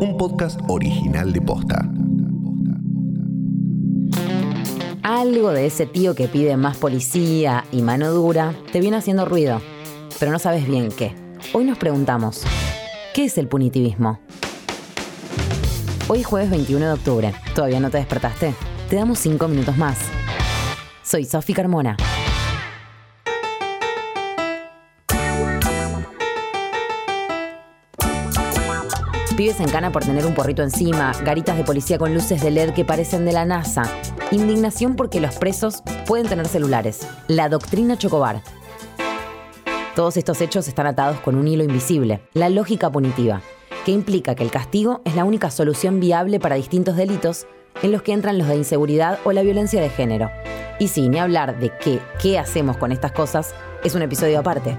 un podcast original de Posta. Algo de ese tío que pide más policía y mano dura te viene haciendo ruido, pero no sabes bien qué. Hoy nos preguntamos, ¿qué es el punitivismo? Hoy es jueves 21 de octubre. ¿Todavía no te despertaste? Te damos 5 minutos más. Soy Sofi Carmona. Pibes en cana por tener un porrito encima, garitas de policía con luces de LED que parecen de la NASA, indignación porque los presos pueden tener celulares, la doctrina Chocobar. Todos estos hechos están atados con un hilo invisible, la lógica punitiva, que implica que el castigo es la única solución viable para distintos delitos en los que entran los de inseguridad o la violencia de género. Y sin ni hablar de qué, qué hacemos con estas cosas es un episodio aparte.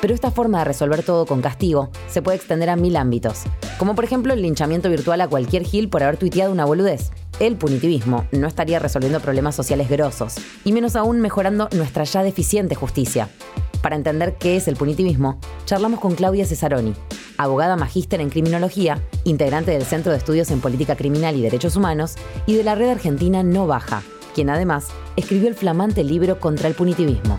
Pero esta forma de resolver todo con castigo se puede extender a mil ámbitos, como por ejemplo el linchamiento virtual a cualquier gil por haber tuiteado una boludez. El punitivismo no estaría resolviendo problemas sociales grosos, y menos aún mejorando nuestra ya deficiente justicia. Para entender qué es el punitivismo, charlamos con Claudia Cesaroni, abogada magíster en criminología, integrante del Centro de Estudios en Política Criminal y Derechos Humanos y de la red argentina No Baja, quien además escribió el flamante libro Contra el Punitivismo.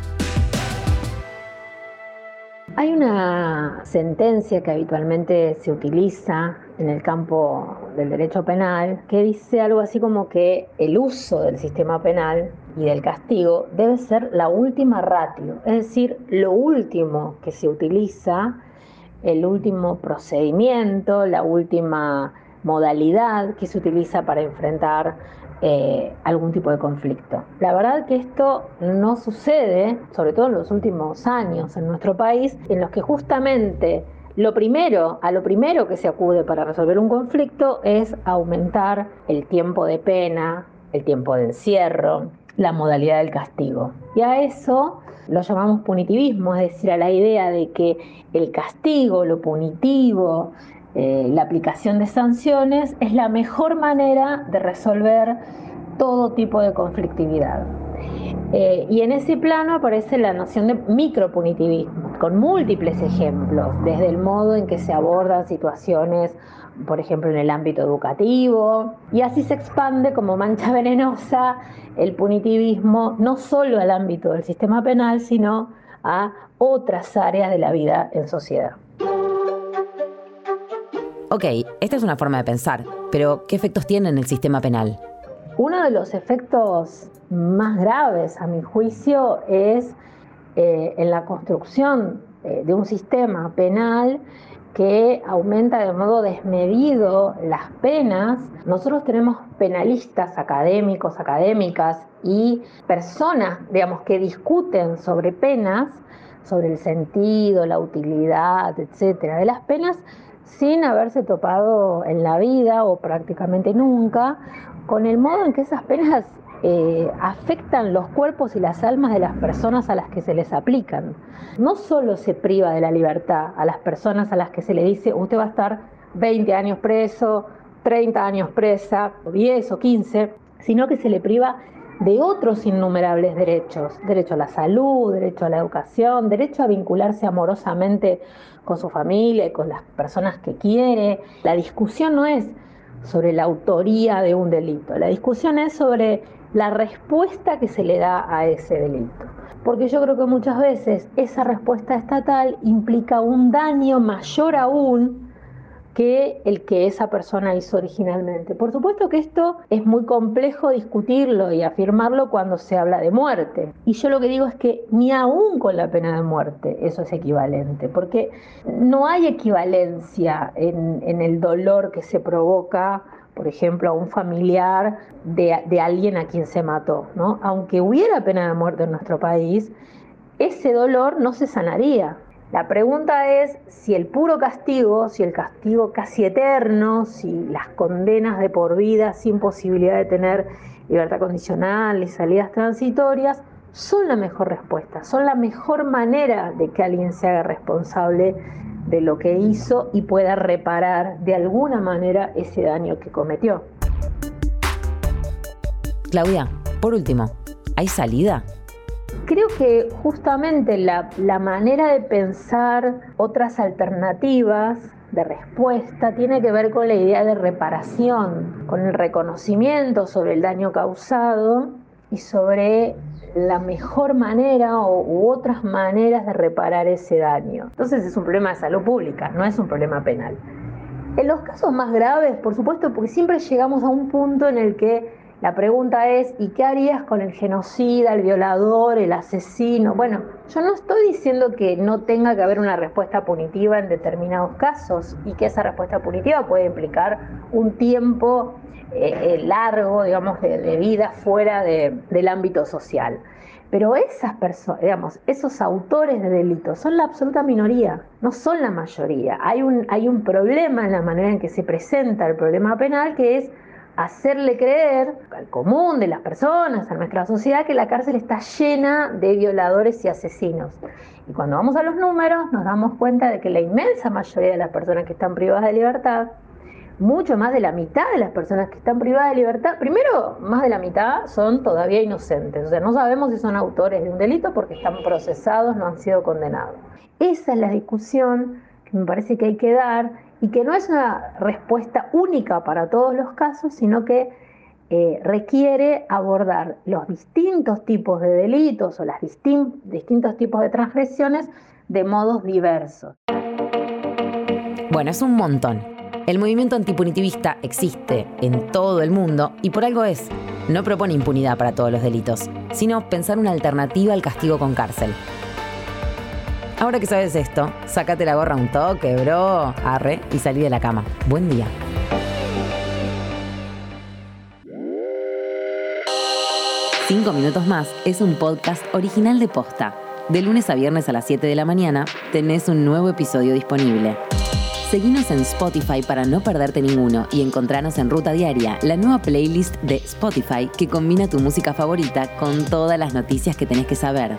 Hay una sentencia que habitualmente se utiliza en el campo del derecho penal que dice algo así como que el uso del sistema penal y del castigo debe ser la última ratio, es decir, lo último que se utiliza, el último procedimiento, la última modalidad que se utiliza para enfrentar eh, algún tipo de conflicto. La verdad que esto no sucede, sobre todo en los últimos años en nuestro país, en los que justamente lo primero, a lo primero que se acude para resolver un conflicto es aumentar el tiempo de pena, el tiempo de encierro, la modalidad del castigo. Y a eso lo llamamos punitivismo, es decir, a la idea de que el castigo, lo punitivo, eh, la aplicación de sanciones es la mejor manera de resolver todo tipo de conflictividad. Eh, y en ese plano aparece la noción de micropunitivismo, con múltiples ejemplos, desde el modo en que se abordan situaciones, por ejemplo, en el ámbito educativo, y así se expande como mancha venenosa el punitivismo no solo al ámbito del sistema penal, sino a otras áreas de la vida en sociedad. Ok, esta es una forma de pensar, pero ¿qué efectos tiene en el sistema penal? Uno de los efectos más graves, a mi juicio, es eh, en la construcción eh, de un sistema penal que aumenta de modo desmedido las penas. Nosotros tenemos penalistas académicos, académicas y personas, digamos, que discuten sobre penas, sobre el sentido, la utilidad, etcétera, de las penas sin haberse topado en la vida o prácticamente nunca con el modo en que esas penas eh, afectan los cuerpos y las almas de las personas a las que se les aplican. No solo se priva de la libertad a las personas a las que se le dice usted va a estar 20 años preso, 30 años presa, 10 o 15, sino que se le priva de otros innumerables derechos, derecho a la salud, derecho a la educación, derecho a vincularse amorosamente con su familia con las personas que quiere. La discusión no es sobre la autoría de un delito, la discusión es sobre la respuesta que se le da a ese delito. Porque yo creo que muchas veces esa respuesta estatal implica un daño mayor aún que el que esa persona hizo originalmente. Por supuesto que esto es muy complejo discutirlo y afirmarlo cuando se habla de muerte. Y yo lo que digo es que ni aún con la pena de muerte eso es equivalente, porque no hay equivalencia en, el dolor que se provoca por ejemplo, a un familiar de, de, alguien a quien se mató. ¿no? Aunque hubiera pena de muerte en nuestro país, ese dolor no se sanaría. La pregunta es si el puro castigo, si el castigo casi eterno, si las condenas de por vida sin posibilidad de tener libertad condicional y salidas transitorias, son la mejor respuesta, son la mejor manera de que alguien se haga responsable de lo que hizo y pueda reparar de alguna manera ese daño que cometió. Claudia, por último, ¿hay salida? Creo que justamente la, manera de pensar otras alternativas de respuesta tiene que ver con la idea de reparación, con el reconocimiento sobre el daño causado y sobre la mejor manera o, u otras maneras de reparar ese daño. Entonces es un problema de salud pública, no es un problema penal. En los casos más graves, por supuesto, porque siempre llegamos a un punto en el que la pregunta es, ¿y qué harías con el genocida, el violador, el asesino? Bueno, yo no estoy diciendo que no tenga que haber una respuesta punitiva en determinados casos y que esa respuesta punitiva puede implicar un tiempo eh, eh, largo, digamos, de, vida fuera del ámbito social. Pero esas personas, digamos, esos autores de delitos son la absoluta minoría, no son la mayoría. Hay un, hay un problema en la manera en que se presenta el problema penal que es hacerle creer al común de las personas, a nuestra sociedad, que la cárcel está llena de violadores y asesinos. Y cuando vamos a los números nos damos cuenta de que la inmensa mayoría de las personas que están privadas de libertad, mucho más de la mitad de las personas que están privadas de libertad, primero, más de la mitad son todavía inocentes, o sea, no sabemos si son autores de un delito porque están procesados, no han sido condenados. Esa es la discusión que me parece que hay que dar y que no es una respuesta única para todos los casos, sino que eh, requiere abordar los distintos tipos de delitos o los distintos tipos de transgresiones de modos diversos. Bueno, es un montón. El movimiento antipunitivista existe en todo el mundo y por algo es. No propone impunidad para todos los delitos, sino pensar una alternativa al castigo con cárcel. Ahora que sabes esto, sácate la gorra un toque, bro, arre y salí de la cama. Buen día. Cinco minutos más es un podcast original de Posta. De lunes a viernes a las 7 de la mañana tenés un nuevo episodio disponible. Seguinos en Spotify para no perderte ninguno y encontranos en Ruta Diaria, la nueva playlist de Spotify que combina tu música favorita con todas las noticias que tenés que saber.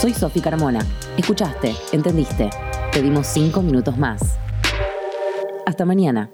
Soy Sofi Carmona. Escuchaste, entendiste. Te dimos cinco minutos más. Hasta mañana.